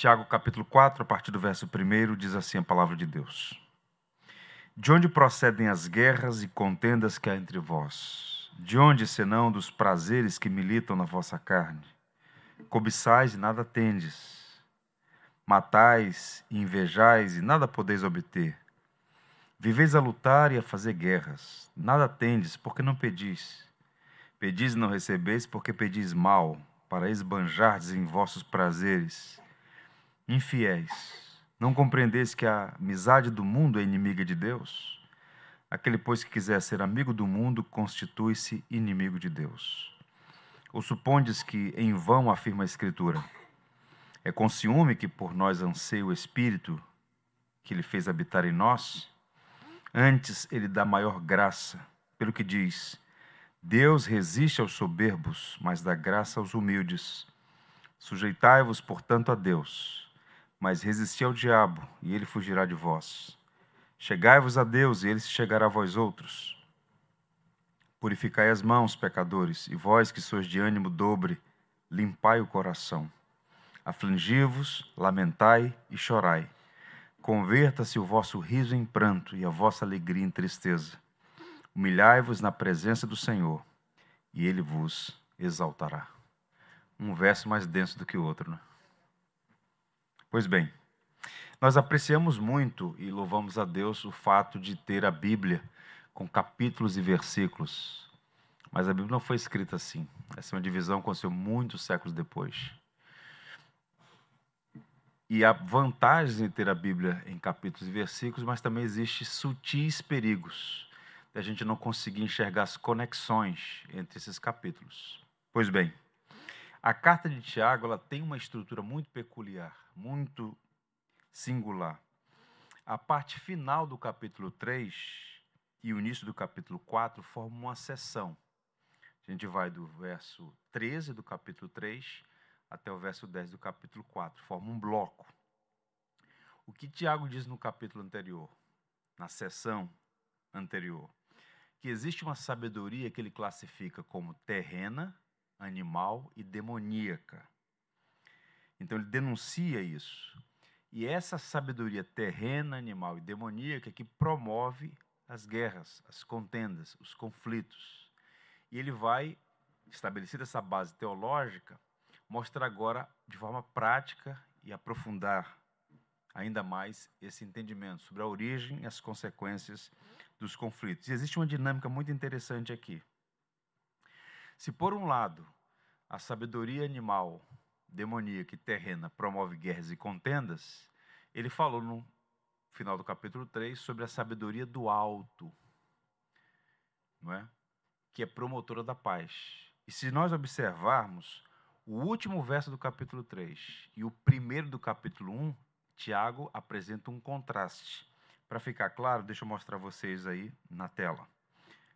Tiago capítulo 4, a partir do verso 1, diz assim a palavra de Deus. De onde procedem as guerras e contendas que há entre vós? De onde, senão dos prazeres que militam na vossa carne? Cobiçais e nada tendes. Matais e invejais e nada podeis obter. Viveis a lutar e a fazer guerras. Nada tendes, porque não pedis. Pedis e não recebeis, porque pedis mal, para esbanjardes em vossos prazeres. Infiéis não compreendeis que a amizade do mundo é inimiga de Deus? Aquele, pois, que quiser ser amigo do mundo, constitui-se inimigo de Deus. Ou supondes que em vão afirma a Escritura? É com ciúme que por nós anseia o Espírito que ele fez habitar em nós? Antes ele dá maior graça, pelo que diz: Deus resiste aos soberbos, mas dá graça aos humildes. Sujeitai-vos, portanto, a Deus mas resisti ao diabo, e ele fugirá de vós. Chegai-vos a Deus, e ele se chegará a vós outros. Purificai as mãos, pecadores, e vós que sois de ânimo dobre, limpai o coração. Afligi-vos, lamentai e chorai. Converta-se o vosso riso em pranto e a vossa alegria em tristeza. Humilhai-vos na presença do Senhor, e ele vos exaltará. Um verso mais denso do que o outro, né? Pois bem, nós apreciamos muito e louvamos a Deus o fato de ter a Bíblia com capítulos e versículos. Mas a Bíblia não foi escrita assim. Essa é uma divisão que aconteceu muitos séculos depois. E há vantagens em ter a Bíblia em capítulos e versículos, mas também existe sutis perigos de a gente não conseguir enxergar as conexões entre esses capítulos. Pois bem, a carta de Tiago ela tem uma estrutura muito peculiar, muito singular. A parte final do capítulo 3 e o início do capítulo 4 formam uma seção. A gente vai do verso 13 do capítulo 3 até o verso 10 do capítulo 4, forma um bloco. O que Tiago diz no capítulo anterior, na seção anterior? Que existe uma sabedoria que ele classifica como terrena, animal e demoníaca. Então ele denuncia isso. E essa sabedoria terrena, animal e demoníaca que promove as guerras, as contendas, os conflitos. E ele vai, estabelecer essa base teológica, mostrar agora de forma prática e aprofundar ainda mais esse entendimento sobre a origem e as consequências dos conflitos. E existe uma dinâmica muito interessante aqui. Se, por um lado, a sabedoria animal, demoníaca e terrena promove guerras e contendas, ele falou no final do capítulo 3 sobre a sabedoria do alto, não é? que é promotora da paz. E se nós observarmos o último verso do capítulo 3 e o primeiro do capítulo 1, Tiago apresenta um contraste. Para ficar claro, deixa eu mostrar vocês aí na tela.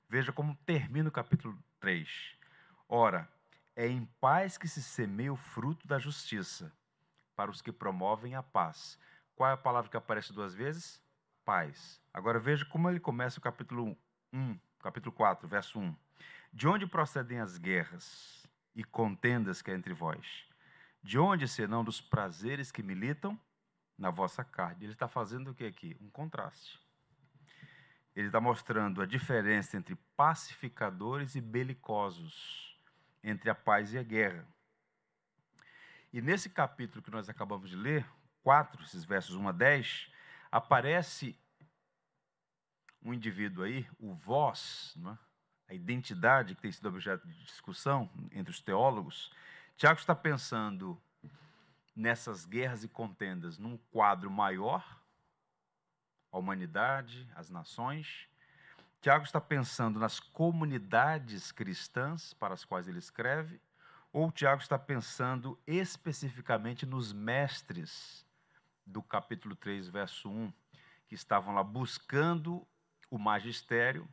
Veja como termina o capítulo 3. Ora, é em paz que se semeia o fruto da justiça, para os que promovem a paz. Qual é a palavra que aparece duas vezes? Paz. Agora veja como ele começa o capítulo 1, capítulo 4, verso 1. De onde procedem as guerras e contendas que há entre vós? De onde, senão dos prazeres que militam na vossa carne? Ele está fazendo o que aqui? Um contraste. Ele está mostrando a diferença entre pacificadores e belicosos entre a paz e a guerra. E nesse capítulo que nós acabamos de ler, 4, esses versos 1 a 10, aparece um indivíduo aí, o vós, é? a identidade que tem sido objeto de discussão entre os teólogos. Tiago está pensando nessas guerras e contendas num quadro maior, a humanidade, as nações, Tiago está pensando nas comunidades cristãs para as quais ele escreve, ou Tiago está pensando especificamente nos mestres do capítulo 3, verso 1, que estavam lá buscando o magistério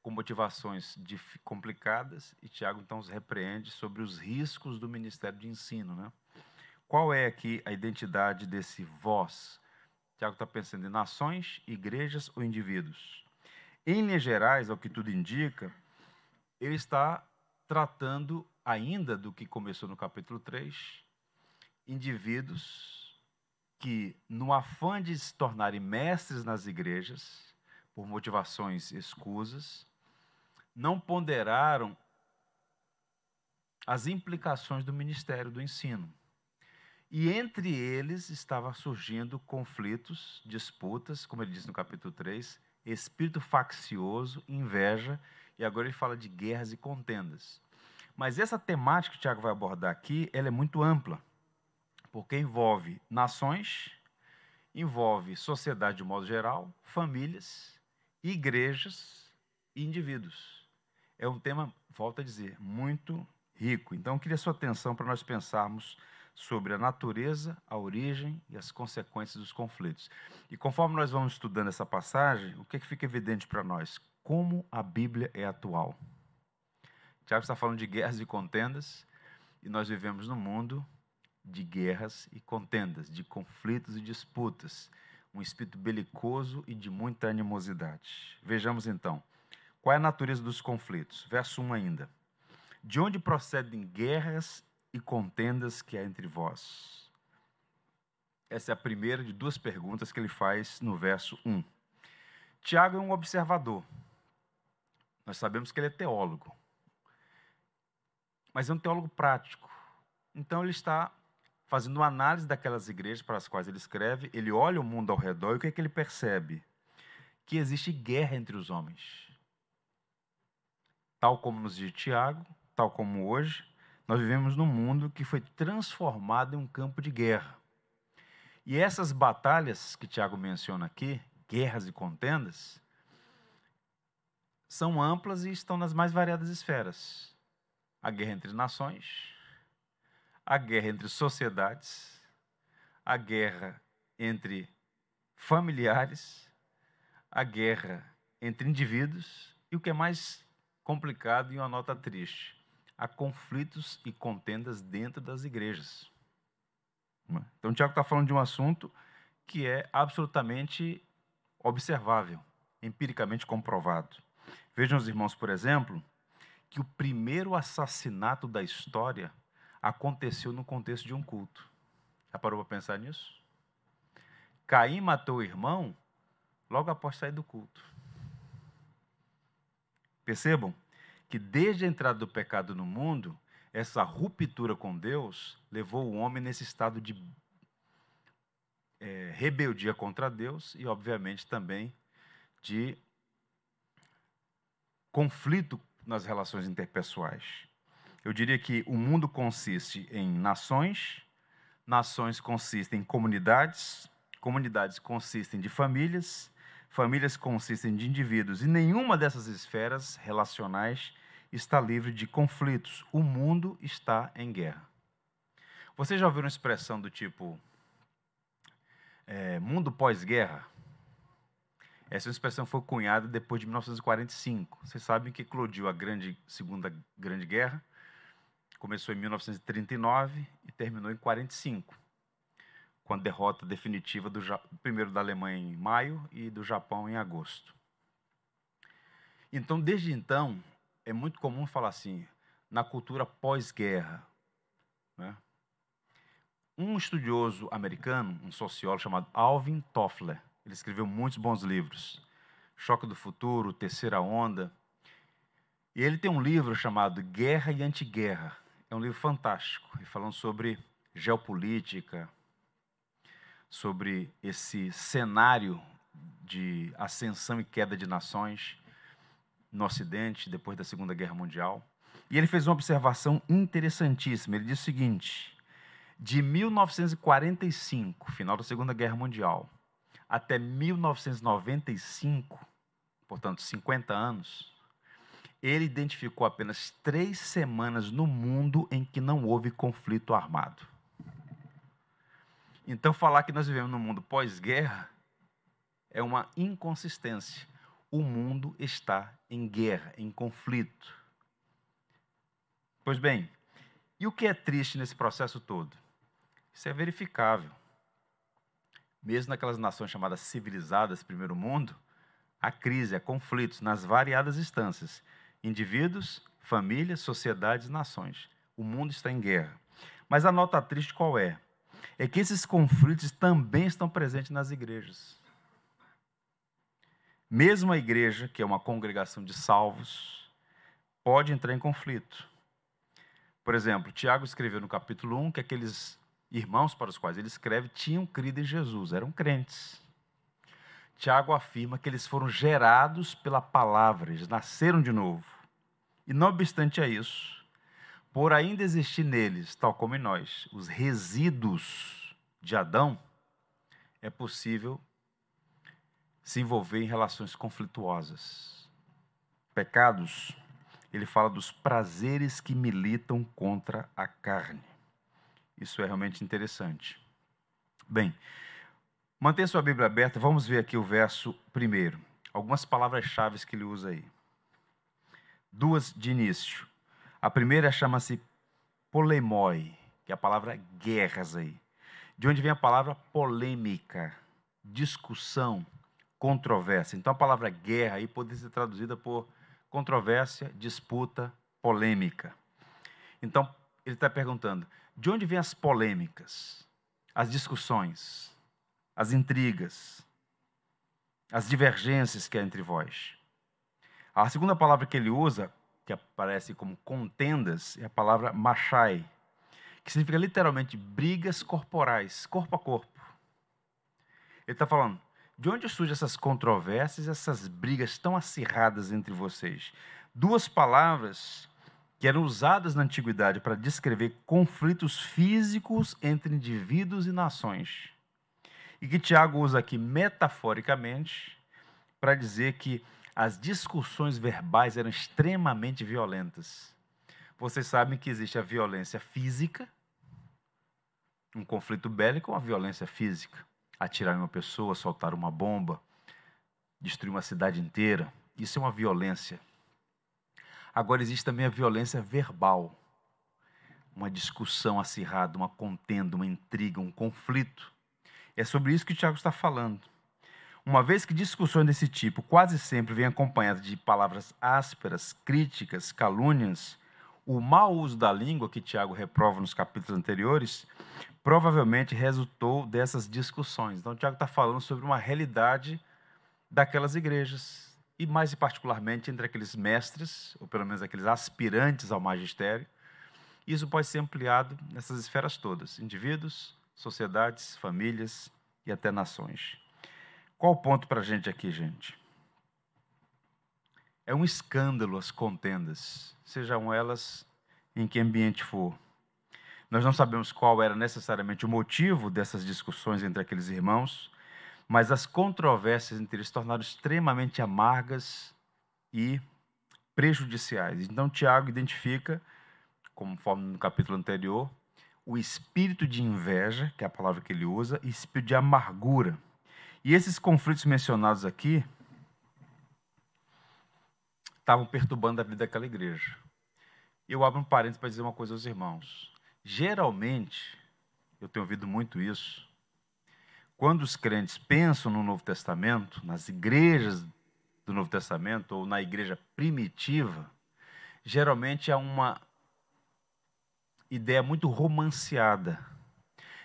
com motivações complicadas, e Tiago então os repreende sobre os riscos do ministério de ensino. Né? Qual é aqui a identidade desse vós? Tiago está pensando em nações, igrejas ou indivíduos? Em linhas gerais, ao que tudo indica, ele está tratando ainda do que começou no capítulo 3, indivíduos que, no afã de se tornarem mestres nas igrejas, por motivações escusas, não ponderaram as implicações do ministério do ensino. E entre eles estava surgindo conflitos, disputas, como ele diz no capítulo 3, espírito faccioso, inveja, e agora ele fala de guerras e contendas. Mas essa temática que o Tiago vai abordar aqui, ela é muito ampla porque envolve nações, envolve sociedade de modo geral, famílias, igrejas e indivíduos. É um tema, volto a dizer, muito rico. Então, eu queria sua atenção para nós pensarmos sobre a natureza, a origem e as consequências dos conflitos. E conforme nós vamos estudando essa passagem, o que, é que fica evidente para nós? Como a Bíblia é atual. Tiago está falando de guerras e contendas, e nós vivemos num mundo de guerras e contendas, de conflitos e disputas, um espírito belicoso e de muita animosidade. Vejamos então, qual é a natureza dos conflitos? Verso 1 ainda. De onde procedem guerras e contendas que há entre vós? Essa é a primeira de duas perguntas que ele faz no verso 1. Tiago é um observador. Nós sabemos que ele é teólogo. Mas é um teólogo prático. Então ele está fazendo uma análise daquelas igrejas para as quais ele escreve, ele olha o mundo ao redor e o que, é que ele percebe? Que existe guerra entre os homens. Tal como nos diz Tiago, tal como hoje, nós vivemos num mundo que foi transformado em um campo de guerra. E essas batalhas que Tiago menciona aqui, guerras e contendas, são amplas e estão nas mais variadas esferas. A guerra entre nações, a guerra entre sociedades, a guerra entre familiares, a guerra entre indivíduos e o que é mais complicado e uma nota triste, há conflitos e contendas dentro das igrejas. Então, Tiago está falando de um assunto que é absolutamente observável, empiricamente comprovado. Vejam os irmãos, por exemplo, que o primeiro assassinato da história aconteceu no contexto de um culto. Já parou para pensar nisso? Caim matou o irmão logo após sair do culto. Percebam que desde a entrada do pecado no mundo, essa ruptura com Deus levou o homem nesse estado de é, rebeldia contra Deus e, obviamente, também de conflito nas relações interpessoais. Eu diria que o mundo consiste em nações, nações consistem em comunidades, comunidades consistem de famílias, famílias consistem de indivíduos, e nenhuma dessas esferas relacionais está livre de conflitos. O mundo está em guerra. Vocês já ouviram uma expressão do tipo é, mundo pós-guerra? Essa expressão foi cunhada depois de 1945. Vocês sabem que eclodiu a grande, Segunda Grande Guerra, começou em 1939 e terminou em 45, com a derrota definitiva do primeiro da Alemanha em maio e do Japão em agosto. Então, desde então, é muito comum falar assim, na cultura pós-guerra. Né? Um estudioso americano, um sociólogo chamado Alvin Toffler, ele escreveu muitos bons livros. Choque do Futuro, Terceira Onda. E ele tem um livro chamado Guerra e Antiguerra. É um livro fantástico, falando sobre geopolítica, sobre esse cenário de ascensão e queda de nações no Ocidente depois da Segunda Guerra Mundial. E ele fez uma observação interessantíssima. Ele diz o seguinte: de 1945, final da Segunda Guerra Mundial, até 1995, portanto, 50 anos, ele identificou apenas três semanas no mundo em que não houve conflito armado. Então, falar que nós vivemos num mundo pós-guerra é uma inconsistência. O mundo está em guerra, em conflito. Pois bem, e o que é triste nesse processo todo? Isso é verificável. Mesmo naquelas nações chamadas civilizadas, primeiro mundo, há crise, há conflitos nas variadas instâncias indivíduos, famílias, sociedades, nações. O mundo está em guerra. Mas a nota triste qual é? é que esses conflitos também estão presentes nas igrejas. Mesmo a igreja, que é uma congregação de salvos, pode entrar em conflito. Por exemplo, Tiago escreveu no capítulo 1 que aqueles irmãos para os quais ele escreve tinham crido em Jesus, eram crentes. Tiago afirma que eles foram gerados pela palavra, eles nasceram de novo. E não obstante a isso, por ainda existir neles, tal como em nós, os resíduos de Adão, é possível se envolver em relações conflituosas. Pecados, ele fala dos prazeres que militam contra a carne. Isso é realmente interessante. Bem, mantenha sua Bíblia aberta, vamos ver aqui o verso primeiro. Algumas palavras-chave que ele usa aí. Duas de início. A primeira chama-se polemoi, que é a palavra guerras aí. De onde vem a palavra polêmica, discussão, controvérsia. Então a palavra guerra aí pode ser traduzida por controvérsia, disputa, polêmica. Então ele está perguntando: de onde vêm as polêmicas, as discussões, as intrigas, as divergências que há entre vós? A segunda palavra que ele usa, que aparece como contendas, é a palavra machai, que significa literalmente brigas corporais, corpo a corpo. Ele está falando, de onde surgem essas controvérsias, essas brigas tão acirradas entre vocês? Duas palavras que eram usadas na antiguidade para descrever conflitos físicos entre indivíduos e nações. E que Tiago usa aqui metaforicamente para dizer que as discussões verbais eram extremamente violentas. Vocês sabem que existe a violência física, um conflito bélico, uma violência física atirar em uma pessoa, soltar uma bomba, destruir uma cidade inteira. Isso é uma violência. Agora existe também a violência verbal. Uma discussão acirrada, uma contenda, uma intriga, um conflito. É sobre isso que o Tiago está falando. Uma vez que discussões desse tipo quase sempre vêm acompanhadas de palavras ásperas, críticas, calúnias, o mau uso da língua que Tiago reprova nos capítulos anteriores provavelmente resultou dessas discussões. Então, Tiago está falando sobre uma realidade daquelas igrejas, e mais particularmente entre aqueles mestres, ou pelo menos aqueles aspirantes ao magistério. Isso pode ser ampliado nessas esferas todas: indivíduos, sociedades, famílias e até nações. Qual o ponto para a gente aqui, gente? É um escândalo as contendas, sejam elas em que ambiente for. Nós não sabemos qual era necessariamente o motivo dessas discussões entre aqueles irmãos, mas as controvérsias entre eles se tornaram extremamente amargas e prejudiciais. Então, Tiago identifica, conforme no capítulo anterior, o espírito de inveja, que é a palavra que ele usa, e espírito de amargura. E esses conflitos mencionados aqui estavam perturbando a vida daquela igreja. Eu abro um parênteses para dizer uma coisa aos irmãos. Geralmente, eu tenho ouvido muito isso, quando os crentes pensam no Novo Testamento, nas igrejas do Novo Testamento ou na igreja primitiva, geralmente há uma ideia muito romanceada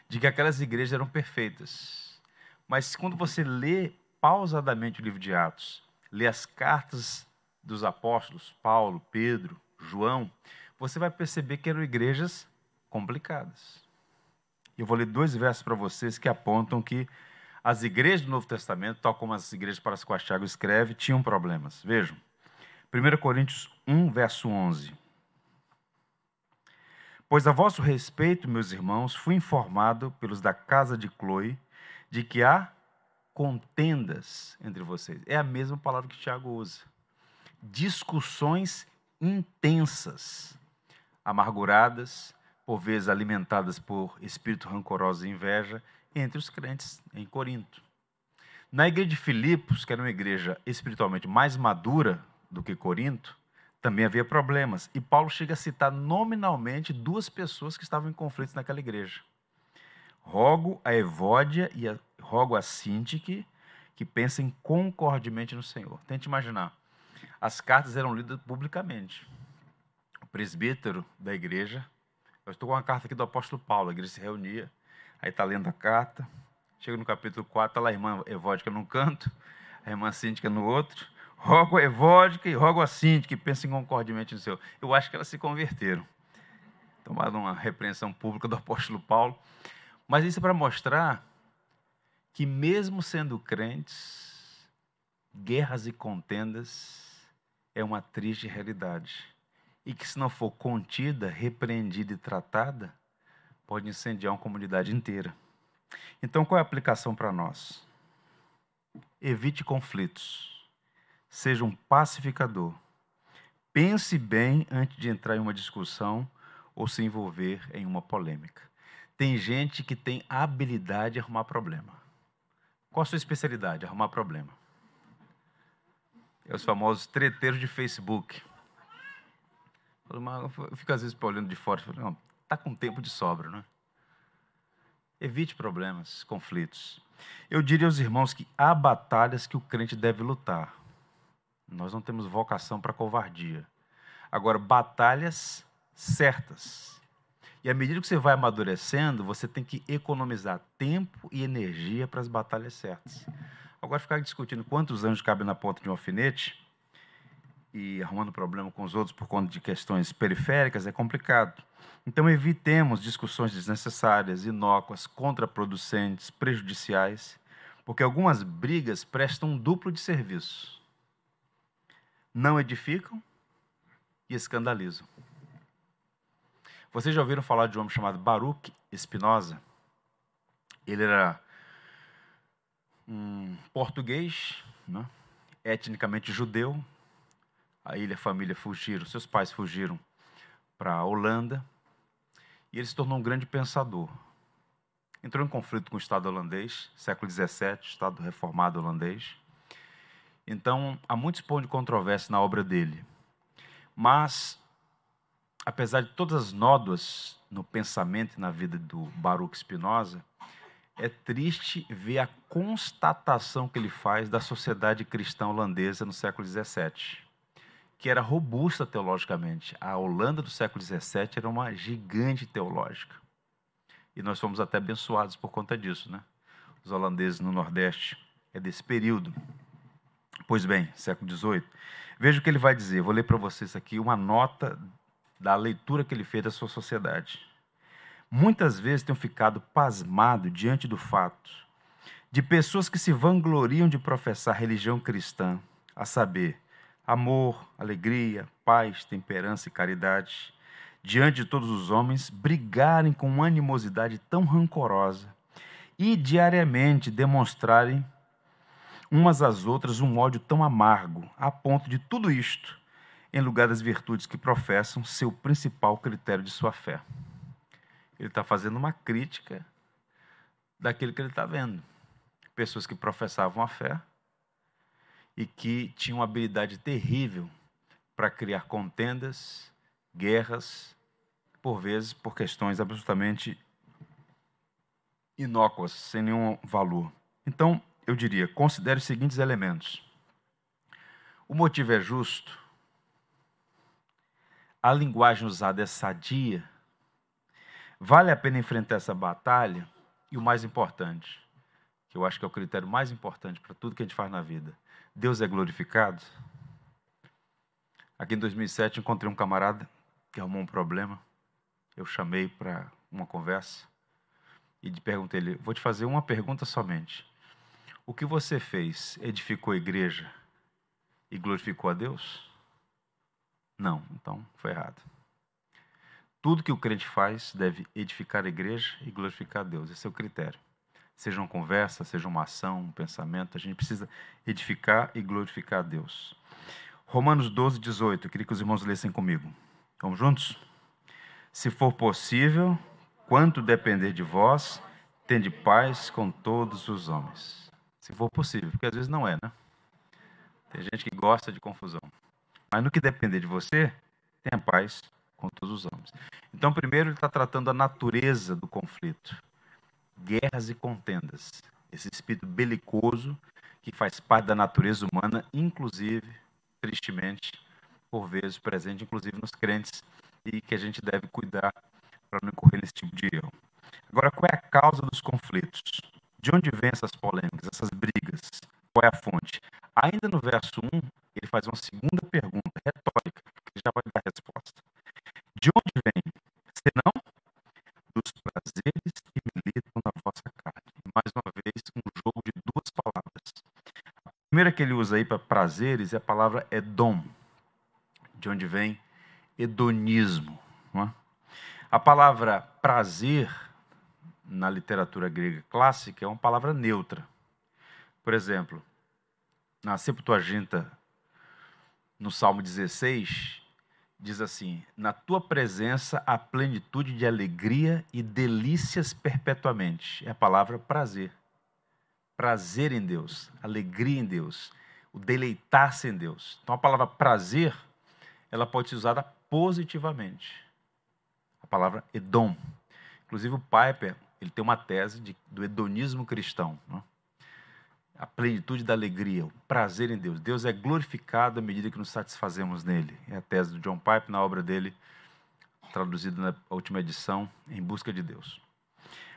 de que aquelas igrejas eram perfeitas. Mas quando você lê pausadamente o livro de Atos, lê as cartas dos apóstolos, Paulo, Pedro, João, você vai perceber que eram igrejas complicadas. Eu vou ler dois versos para vocês que apontam que as igrejas do Novo Testamento, tal como as igrejas para as quais Tiago escreve, tinham problemas. Vejam. 1 Coríntios 1, verso 11. Pois a vosso respeito, meus irmãos, fui informado pelos da casa de Chloe de que há contendas entre vocês. É a mesma palavra que Tiago usa discussões intensas, amarguradas, por vezes alimentadas por espírito rancoroso e inveja, entre os crentes em Corinto. Na igreja de Filipos, que era uma igreja espiritualmente mais madura do que Corinto, também havia problemas. E Paulo chega a citar nominalmente duas pessoas que estavam em conflitos naquela igreja. Rogo a Evódia e a, rogo a Sintique que pensem concordemente no Senhor. Tente imaginar as cartas eram lidas publicamente. O presbítero da igreja, eu estou com uma carta aqui do apóstolo Paulo, a igreja se reunia, Aí está lendo a carta. Chega no capítulo 4, está lá a irmã Evódica num canto, a irmã Síndica no outro. Rogo a Evódica e rogo a Síndica, que pensem concordemente no seu. Eu acho que elas se converteram. Tomaram uma repreensão pública do apóstolo Paulo. Mas isso é para mostrar que, mesmo sendo crentes, guerras e contendas é uma triste realidade. E que, se não for contida, repreendida e tratada, pode incendiar uma comunidade inteira. Então, qual é a aplicação para nós? Evite conflitos. Seja um pacificador. Pense bem antes de entrar em uma discussão ou se envolver em uma polêmica. Tem gente que tem habilidade de arrumar problema. Qual a sua especialidade? Arrumar problema. É os famosos treteiros de Facebook. Eu fico às vezes olhando de fora e falo, não, está com tempo de sobra, não é? Evite problemas, conflitos. Eu diria aos irmãos que há batalhas que o crente deve lutar. Nós não temos vocação para covardia. Agora, batalhas certas e à medida que você vai amadurecendo, você tem que economizar tempo e energia para as batalhas certas. Agora, ficar discutindo quantos anos cabe na ponta de um alfinete e arrumando problema com os outros por conta de questões periféricas é complicado. Então, evitemos discussões desnecessárias, inócuas, contraproducentes, prejudiciais, porque algumas brigas prestam um duplo de serviço. Não edificam e escandalizam. Vocês já ouviram falar de um homem chamado Baruch Spinoza? Ele era um português, né? etnicamente judeu. A ilha, a família fugiram, seus pais fugiram para a Holanda. E ele se tornou um grande pensador. Entrou em conflito com o Estado holandês, século XVII, Estado reformado holandês. Então, há muitos pontos de controvérsia na obra dele. Mas apesar de todas as nódoas no pensamento e na vida do Baruch Spinoza, é triste ver a constatação que ele faz da sociedade cristã holandesa no século XVII, que era robusta teologicamente. A Holanda do século XVII era uma gigante teológica. E nós fomos até abençoados por conta disso, né? Os holandeses no Nordeste é desse período. Pois bem, século XVIII. Veja o que ele vai dizer. Vou ler para vocês aqui uma nota da leitura que ele fez da sua sociedade. Muitas vezes tenho ficado pasmado diante do fato de pessoas que se vangloriam de professar religião cristã, a saber, amor, alegria, paz, temperança e caridade, diante de todos os homens, brigarem com animosidade tão rancorosa e diariamente demonstrarem umas às outras um ódio tão amargo, a ponto de tudo isto em lugar das virtudes que professam seu principal critério de sua fé. Ele está fazendo uma crítica daquilo que ele está vendo. Pessoas que professavam a fé e que tinham uma habilidade terrível para criar contendas, guerras, por vezes por questões absolutamente inócuas, sem nenhum valor. Então, eu diria, considere os seguintes elementos. O motivo é justo, a linguagem usada é sadia, vale a pena enfrentar essa batalha? E o mais importante, que eu acho que é o critério mais importante para tudo que a gente faz na vida: Deus é glorificado? Aqui em 2007 encontrei um camarada que arrumou um problema. Eu chamei para uma conversa e perguntei ele: Vou te fazer uma pergunta somente. O que você fez edificou a igreja e glorificou a Deus? Não, então foi errado. Tudo que o crente faz deve edificar a igreja e glorificar a Deus. Esse é o critério. Seja uma conversa, seja uma ação, um pensamento, a gente precisa edificar e glorificar a Deus. Romanos 12, 18. Eu queria que os irmãos lessem comigo. Vamos juntos? Se for possível, quanto depender de vós, tende paz com todos os homens. Se for possível, porque às vezes não é, né? Tem gente que gosta de confusão. Mas no que depender de você, tenha paz com todos os homens. Então, primeiro, ele está tratando a natureza do conflito. Guerras e contendas. Esse espírito belicoso que faz parte da natureza humana, inclusive, tristemente, por vezes presente, inclusive nos crentes, e que a gente deve cuidar para não incorrer nesse tipo de erro. Agora, qual é a causa dos conflitos? De onde vêm essas polêmicas, essas brigas? Qual é a fonte? Ainda no verso 1, ele faz uma segunda pergunta primeira que ele usa aí para prazeres é a palavra edom, de onde vem hedonismo. É? A palavra prazer na literatura grega clássica é uma palavra neutra. Por exemplo, na Septuaginta, no Salmo 16, diz assim: Na tua presença há plenitude de alegria e delícias perpetuamente. É a palavra prazer. Prazer em Deus, alegria em Deus, o deleitar-se em Deus. Então a palavra prazer, ela pode ser usada positivamente. A palavra Edom. Inclusive o Piper, ele tem uma tese de, do hedonismo cristão. Né? A plenitude da alegria, o prazer em Deus. Deus é glorificado à medida que nos satisfazemos nele. É a tese do John Piper na obra dele, traduzida na última edição, Em Busca de Deus.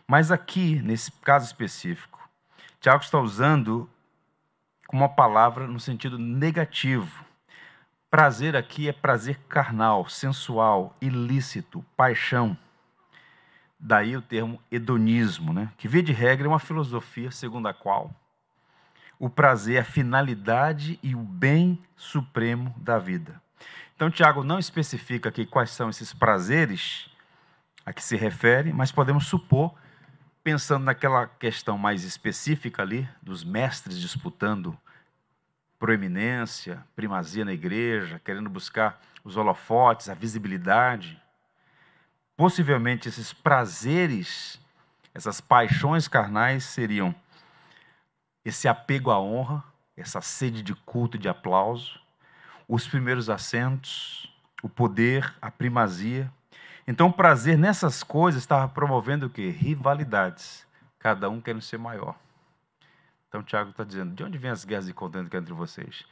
Mas aqui, nesse caso específico, Tiago está usando uma palavra no sentido negativo. Prazer aqui é prazer carnal, sensual, ilícito, paixão. Daí o termo hedonismo, né? que, via de regra, é uma filosofia segundo a qual o prazer é a finalidade e o bem supremo da vida. Então, Tiago não especifica aqui quais são esses prazeres a que se refere, mas podemos supor, pensando naquela questão mais específica ali, dos mestres disputando proeminência, primazia na igreja, querendo buscar os holofotes, a visibilidade Possivelmente esses prazeres, essas paixões carnais seriam esse apego à honra, essa sede de culto e de aplauso, os primeiros assentos, o poder, a primazia. Então, o prazer nessas coisas estava promovendo o quê? Rivalidades, cada um querendo ser maior. Então, Tiago está dizendo: de onde vêm as guerras e contendas entre vocês?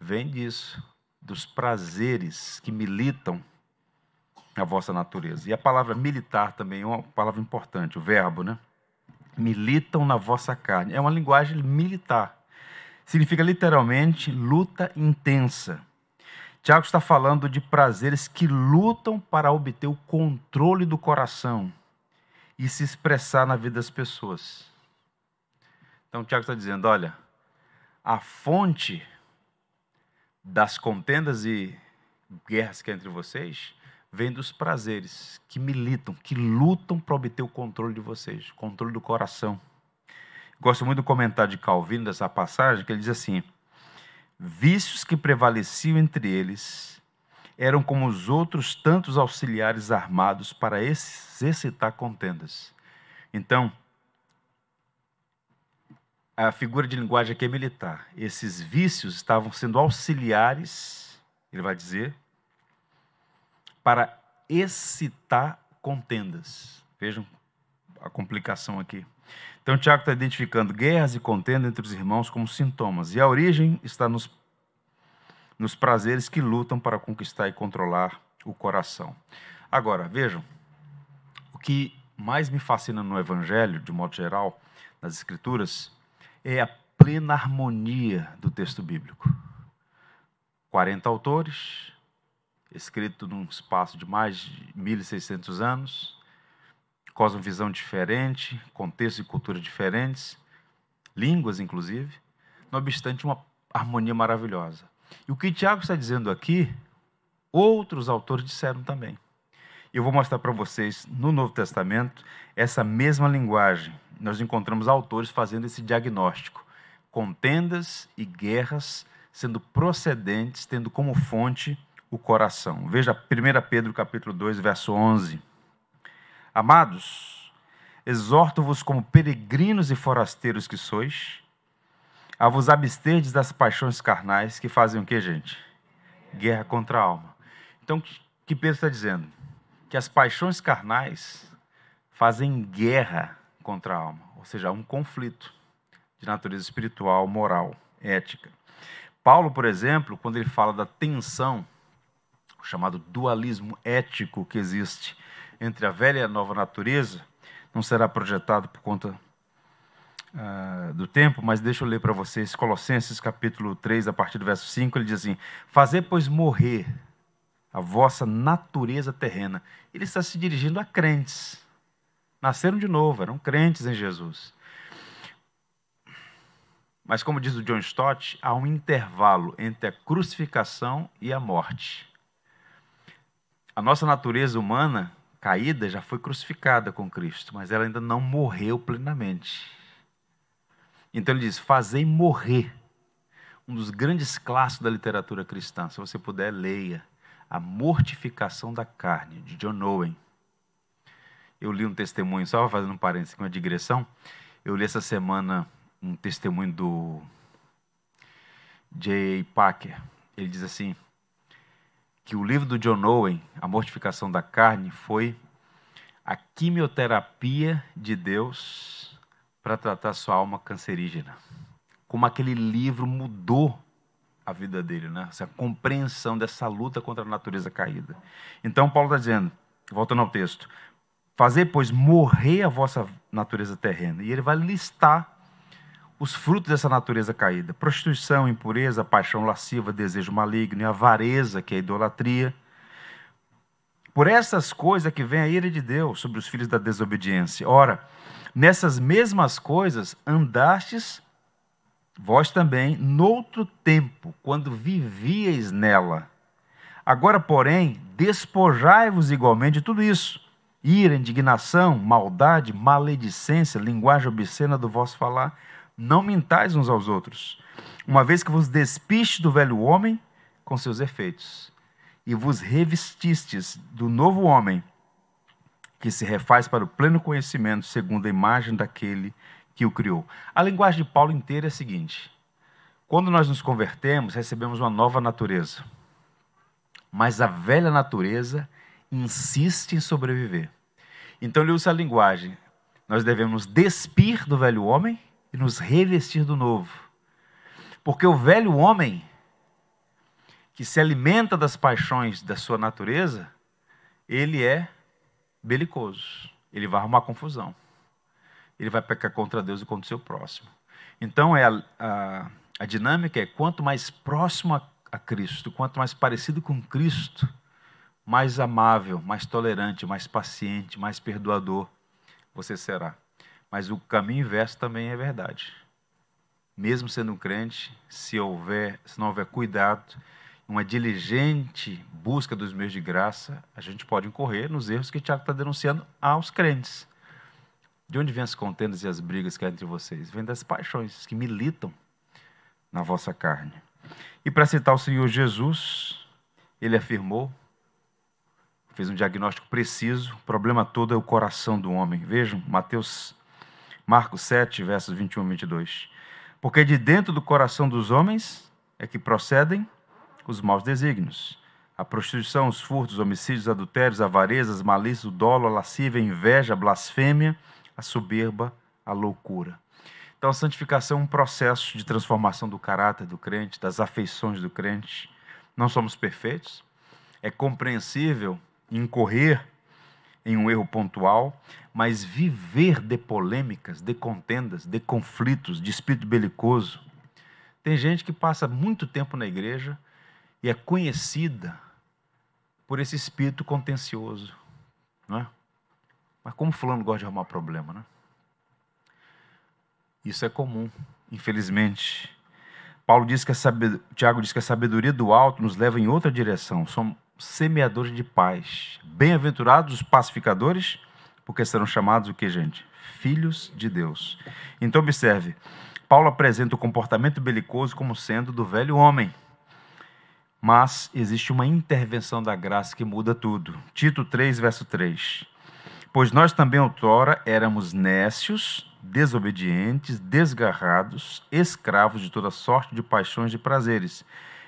Vem disso, dos prazeres que militam a vossa natureza. E a palavra militar também é uma palavra importante, o verbo, né? Militam na vossa carne. É uma linguagem militar. Significa literalmente luta intensa. Tiago está falando de prazeres que lutam para obter o controle do coração e se expressar na vida das pessoas. Então, Tiago está dizendo: olha, a fonte das contendas e guerras que é entre vocês vem dos prazeres que militam, que lutam para obter o controle de vocês, o controle do coração. Gosto muito do comentário de Calvino dessa passagem, que ele diz assim: vícios que prevaleciam entre eles eram como os outros tantos auxiliares armados para exercitar contendas. Então, a figura de linguagem aqui é militar. Esses vícios estavam sendo auxiliares, ele vai dizer, para excitar contendas. Vejam a complicação aqui. Então, Tiago está identificando guerras e contendas entre os irmãos como sintomas. E a origem está nos, nos prazeres que lutam para conquistar e controlar o coração. Agora, vejam, o que mais me fascina no Evangelho, de modo geral, nas Escrituras, é a plena harmonia do texto bíblico. 40 autores, escrito num espaço de mais de 1.600 anos, cosmovisão diferente, contexto e cultura diferentes, línguas inclusive, não obstante uma harmonia maravilhosa. E o que Tiago está dizendo aqui, outros autores disseram também. Eu vou mostrar para vocês no Novo Testamento essa mesma linguagem. Nós encontramos autores fazendo esse diagnóstico. Contendas e guerras sendo procedentes, tendo como fonte o coração. Veja 1 Pedro capítulo 2, verso 11. Amados, exorto-vos como peregrinos e forasteiros que sois, a vos absterdes das paixões carnais que fazem o que, gente? Guerra contra a alma. Então, que Pedro está dizendo? Que as paixões carnais fazem guerra contra a alma, ou seja, um conflito de natureza espiritual, moral, ética. Paulo, por exemplo, quando ele fala da tensão o chamado dualismo ético que existe entre a velha e a nova natureza, não será projetado por conta uh, do tempo, mas deixa eu ler para vocês Colossenses capítulo 3, a partir do verso 5, ele diz assim: Fazer, pois, morrer a vossa natureza terrena. Ele está se dirigindo a crentes. Nasceram de novo, eram crentes em Jesus. Mas, como diz o John Stott, há um intervalo entre a crucificação e a morte. A nossa natureza humana caída já foi crucificada com Cristo, mas ela ainda não morreu plenamente. Então ele diz: Fazei morrer. Um dos grandes clássicos da literatura cristã. Se você puder, leia. A Mortificação da Carne, de John Owen. Eu li um testemunho, só fazendo um parênteses, uma digressão. Eu li essa semana um testemunho do J. Packer. Ele diz assim: que o livro do John Owen, A Mortificação da Carne, foi a quimioterapia de Deus para tratar sua alma cancerígena. Como aquele livro mudou a vida dele, né? essa compreensão dessa luta contra a natureza caída. Então, Paulo está dizendo, voltando ao texto, fazer, pois, morrer a vossa natureza terrena. E ele vai listar os frutos dessa natureza caída: prostituição, impureza, paixão lasciva, desejo maligno e avareza, que é a idolatria. Por essas coisas que vem a ira de Deus sobre os filhos da desobediência. Ora, nessas mesmas coisas andastes vós também noutro tempo, quando vivieis nela. Agora, porém, despojai-vos igualmente de tudo isso: ira, indignação, maldade, maledicência, linguagem obscena do vosso falar não mintais uns aos outros, uma vez que vos despiste do velho homem com seus efeitos, e vos revestistes do novo homem, que se refaz para o pleno conhecimento, segundo a imagem daquele que o criou. A linguagem de Paulo inteira é a seguinte: quando nós nos convertemos, recebemos uma nova natureza. Mas a velha natureza insiste em sobreviver. Então ele usa a linguagem. Nós devemos despir do velho homem e nos revestir do novo. Porque o velho homem, que se alimenta das paixões da sua natureza, ele é belicoso. Ele vai arrumar confusão. Ele vai pecar contra Deus e contra o seu próximo. Então, é a, a, a dinâmica é quanto mais próximo a, a Cristo, quanto mais parecido com Cristo, mais amável, mais tolerante, mais paciente, mais perdoador você será. Mas o caminho inverso também é verdade. Mesmo sendo crente, se houver, se não houver cuidado, uma diligente busca dos meios de graça, a gente pode incorrer nos erros que Tiago está denunciando aos crentes. De onde vêm as contendas e as brigas que há entre vocês? Vêm das paixões que militam na vossa carne. E para citar o Senhor Jesus, ele afirmou, fez um diagnóstico preciso, o problema todo é o coração do homem. Vejam, Mateus Marcos 7, versos 21 e 22. Porque de dentro do coração dos homens é que procedem os maus desígnios. A prostituição, os furtos, os homicídios, adultérios, avarezas, malícia, o dolo, a lascívia, a inveja, a blasfêmia, a soberba, a loucura. Então, a santificação é um processo de transformação do caráter do crente, das afeições do crente. Não somos perfeitos. É compreensível incorrer em um erro pontual, mas viver de polêmicas, de contendas, de conflitos, de espírito belicoso. Tem gente que passa muito tempo na igreja e é conhecida por esse espírito contencioso, não é? Mas como fulano gosta de arrumar problema, né? Isso é comum, infelizmente. Paulo diz que a sabedoria, Tiago diz que a sabedoria do alto nos leva em outra direção. Somos semeadores de paz. Bem-aventurados os pacificadores, porque serão chamados o que, gente? Filhos de Deus. Então, observe: Paulo apresenta o comportamento belicoso como sendo do velho homem. Mas existe uma intervenção da graça que muda tudo. Tito 3, verso 3. Pois nós também outrora éramos nécios, desobedientes, desgarrados, escravos de toda sorte de paixões e prazeres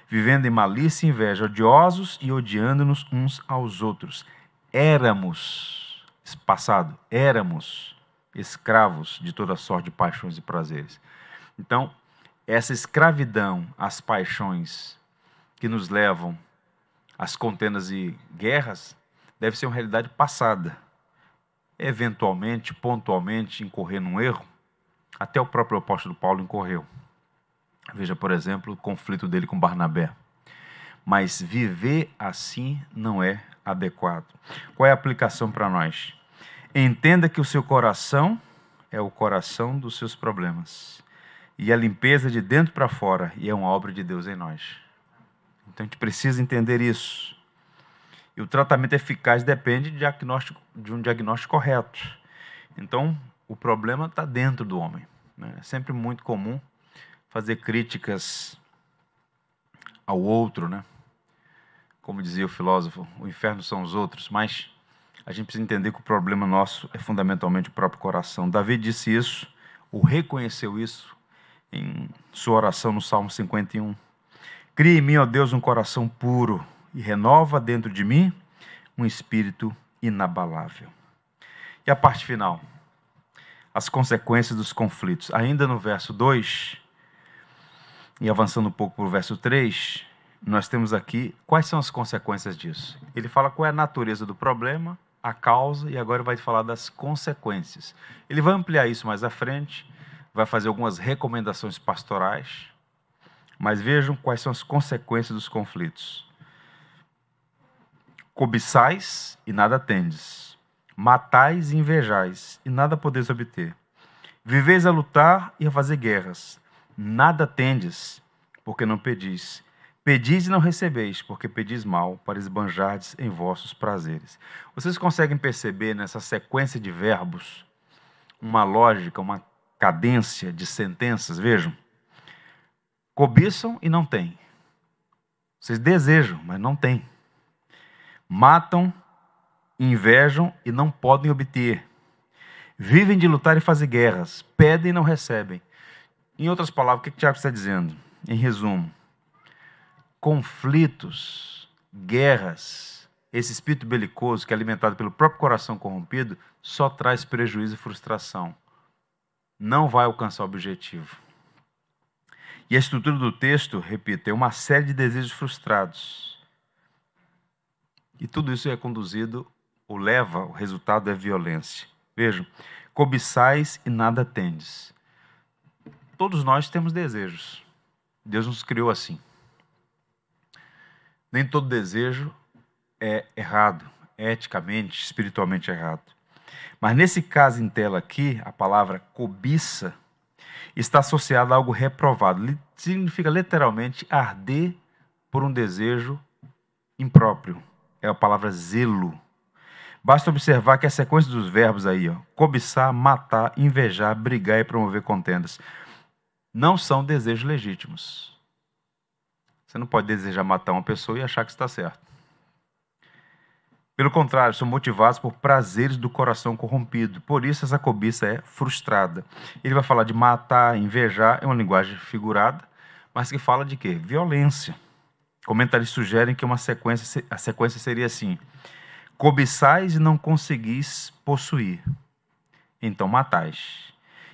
vivendo em malícia e inveja, odiosos e odiando-nos uns aos outros. Éramos, passado, éramos escravos de toda sorte de paixões e prazeres. Então, essa escravidão às paixões que nos levam às contendas e guerras deve ser uma realidade passada. eventualmente, pontualmente, incorrer num erro, até o próprio apóstolo Paulo incorreu. Veja, por exemplo, o conflito dele com Barnabé. Mas viver assim não é adequado. Qual é a aplicação para nós? Entenda que o seu coração é o coração dos seus problemas. E a limpeza de dentro para fora, e é uma obra de Deus em nós. Então a gente precisa entender isso. E o tratamento eficaz depende de, diagnóstico, de um diagnóstico correto. Então, o problema está dentro do homem. Né? É sempre muito comum fazer críticas ao outro, né? Como dizia o filósofo, o inferno são os outros, mas a gente precisa entender que o problema nosso é fundamentalmente o próprio coração. Davi disse isso, ou reconheceu isso em sua oração no Salmo 51. Cria em mim, ó Deus, um coração puro e renova dentro de mim um espírito inabalável. E a parte final, as consequências dos conflitos. Ainda no verso 2, e avançando um pouco para o verso 3, nós temos aqui quais são as consequências disso. Ele fala qual é a natureza do problema, a causa, e agora vai falar das consequências. Ele vai ampliar isso mais à frente, vai fazer algumas recomendações pastorais, mas vejam quais são as consequências dos conflitos. Cobiçais e nada tendes, matais e invejais e nada podeis obter. Viveis a lutar e a fazer guerras, nada tendes, porque não pedis. Pedis e não recebeis, porque pedis mal, para esbanjardes em vossos prazeres. Vocês conseguem perceber nessa sequência de verbos uma lógica, uma cadência de sentenças? Vejam. Cobiçam e não têm. Vocês desejam, mas não têm. Matam, invejam e não podem obter. Vivem de lutar e fazer guerras, pedem e não recebem. Em outras palavras, o que, que Tiago está dizendo? Em resumo, conflitos, guerras, esse espírito belicoso que é alimentado pelo próprio coração corrompido só traz prejuízo e frustração. Não vai alcançar o objetivo. E a estrutura do texto, repito, é uma série de desejos frustrados. E tudo isso é conduzido, ou leva, o resultado é violência. Vejam, cobiçais e nada tendes. Todos nós temos desejos. Deus nos criou assim. Nem todo desejo é errado, eticamente, espiritualmente errado. Mas nesse caso em tela aqui, a palavra cobiça está associada a algo reprovado. Significa literalmente arder por um desejo impróprio. É a palavra zelo. Basta observar que a sequência dos verbos aí, ó, cobiçar, matar, invejar, brigar e promover contendas não são desejos legítimos. Você não pode desejar matar uma pessoa e achar que está certo. Pelo contrário, são motivados por prazeres do coração corrompido. Por isso, essa cobiça é frustrada. Ele vai falar de matar, invejar, é uma linguagem figurada, mas que fala de quê? Violência. Comentaristas sugerem que uma sequência, a sequência seria assim: cobiçais e não conseguis possuir, então matais.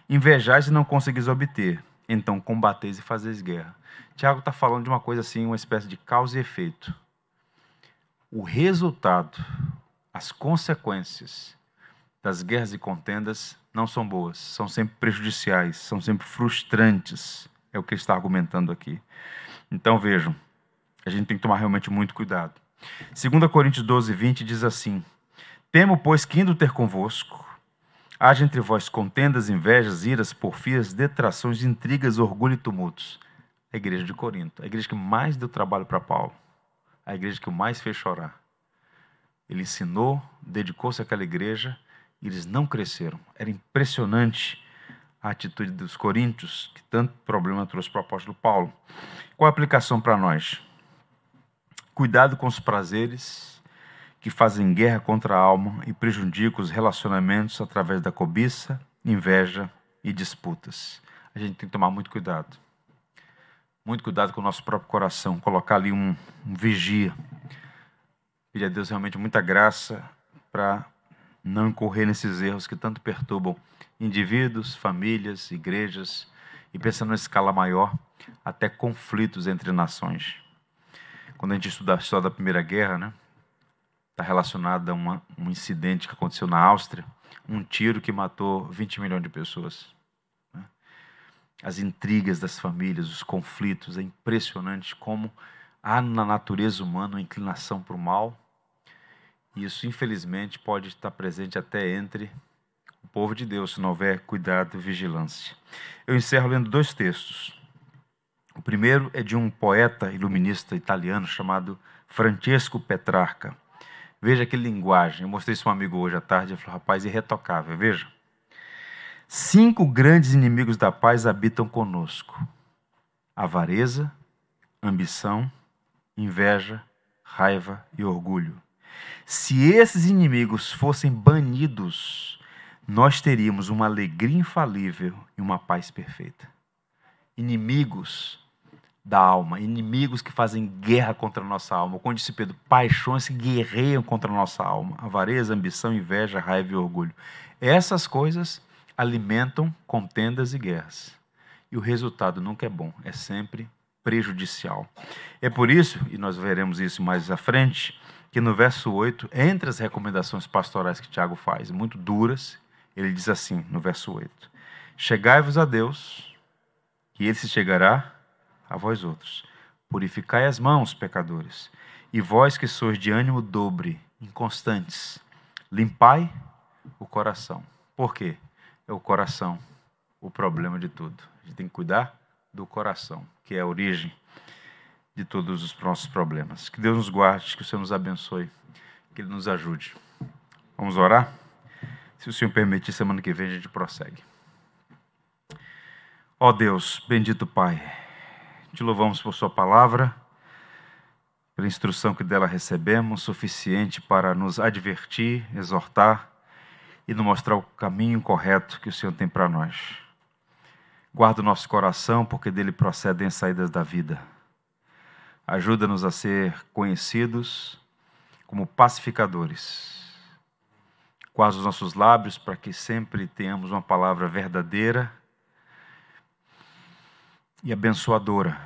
Invejais e não conseguis obter, então combateis e fazeis guerra. Tiago está falando de uma coisa assim, uma espécie de causa e efeito. O resultado, as consequências das guerras e contendas não são boas, são sempre prejudiciais, são sempre frustrantes. É o que ele está argumentando aqui. Então vejam, a gente tem que tomar realmente muito cuidado. 2 Coríntios 12, 20 diz assim: Temo, pois, que indo ter convosco, Haja entre vós contendas, invejas, iras, porfias, detrações, intrigas, orgulho e tumultos. A igreja de Corinto, a igreja que mais deu trabalho para Paulo, a igreja que o mais fez chorar. Ele ensinou, dedicou-se àquela igreja e eles não cresceram. Era impressionante a atitude dos coríntios, que tanto problema trouxe para o apóstolo Paulo. Qual a aplicação para nós? Cuidado com os prazeres que fazem guerra contra a alma e prejudicam os relacionamentos através da cobiça, inveja e disputas. A gente tem que tomar muito cuidado. Muito cuidado com o nosso próprio coração, colocar ali um, um vigia. Pedir a Deus realmente muita graça para não incorrer nesses erros que tanto perturbam indivíduos, famílias, igrejas e pensando em escala maior, até conflitos entre nações. Quando a gente estuda a história da Primeira Guerra, né, está relacionada a uma, um incidente que aconteceu na Áustria, um tiro que matou 20 milhões de pessoas. Né? As intrigas das famílias, os conflitos, é impressionante como há na natureza humana uma inclinação para o mal. E isso, infelizmente, pode estar presente até entre o povo de Deus, se não houver cuidado e vigilância. Eu encerro lendo dois textos. O primeiro é de um poeta iluminista italiano chamado Francesco Petrarca. Veja que linguagem. Eu mostrei isso a um amigo hoje à tarde. Ele falou, rapaz, irretocável. Veja. Cinco grandes inimigos da paz habitam conosco: avareza, ambição, inveja, raiva e orgulho. Se esses inimigos fossem banidos, nós teríamos uma alegria infalível e uma paz perfeita. Inimigos da alma, inimigos que fazem guerra contra a nossa alma. Como disse Pedro, paixões que guerreiam contra a nossa alma. Avareza, ambição, inveja, raiva e orgulho. Essas coisas alimentam contendas e guerras. E o resultado nunca é bom, é sempre prejudicial. É por isso, e nós veremos isso mais à frente, que no verso 8, entre as recomendações pastorais que Tiago faz, muito duras, ele diz assim, no verso 8: Chegai-vos a Deus, e ele se chegará a vós outros. Purificai as mãos, pecadores, e vós que sois de ânimo dobre, inconstantes, limpai o coração. Por quê? É o coração o problema de tudo. A gente tem que cuidar do coração, que é a origem de todos os nossos problemas. Que Deus nos guarde, que o Senhor nos abençoe, que Ele nos ajude. Vamos orar? Se o Senhor permitir, semana que vem a gente prossegue. Ó oh Deus, bendito Pai, te louvamos por Sua palavra, pela instrução que dela recebemos, suficiente para nos advertir, exortar e nos mostrar o caminho correto que o Senhor tem para nós. Guarda o nosso coração, porque dele procedem as saídas da vida. Ajuda-nos a ser conhecidos como pacificadores. Quase os nossos lábios para que sempre tenhamos uma palavra verdadeira e abençoadora.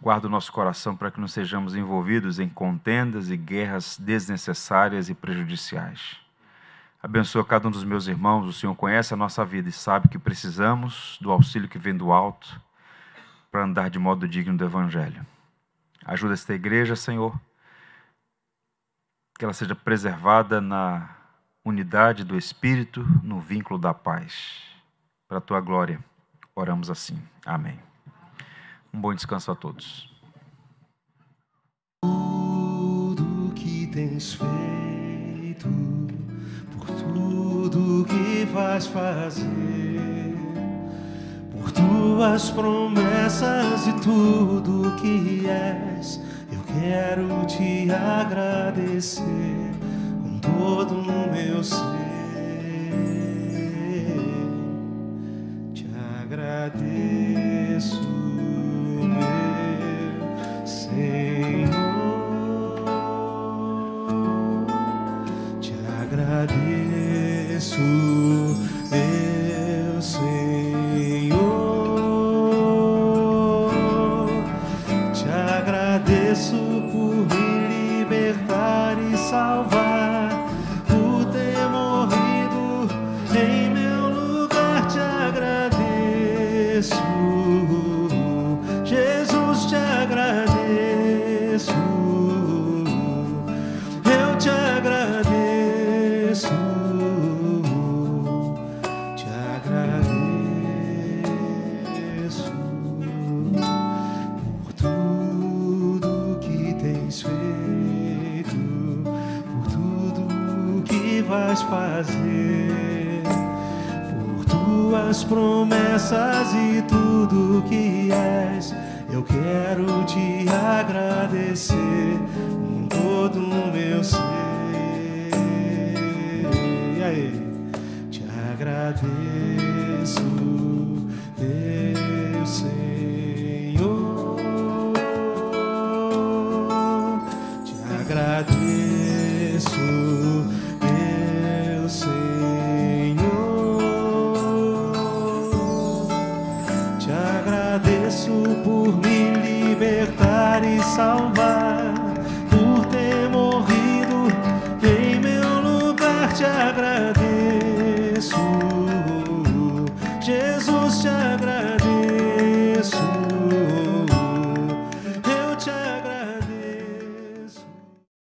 Guarda o nosso coração para que não sejamos envolvidos em contendas e guerras desnecessárias e prejudiciais. Abençoa cada um dos meus irmãos. O Senhor conhece a nossa vida e sabe que precisamos do auxílio que vem do alto para andar de modo digno do Evangelho. Ajuda esta igreja, Senhor, que ela seja preservada na unidade do Espírito, no vínculo da paz. Para a tua glória, oramos assim. Amém. Um bom descanso a todos. Tudo que tens feito tudo que vais fazer, por tuas promessas e tudo que és, eu quero te agradecer com todo o meu ser. Agradeço,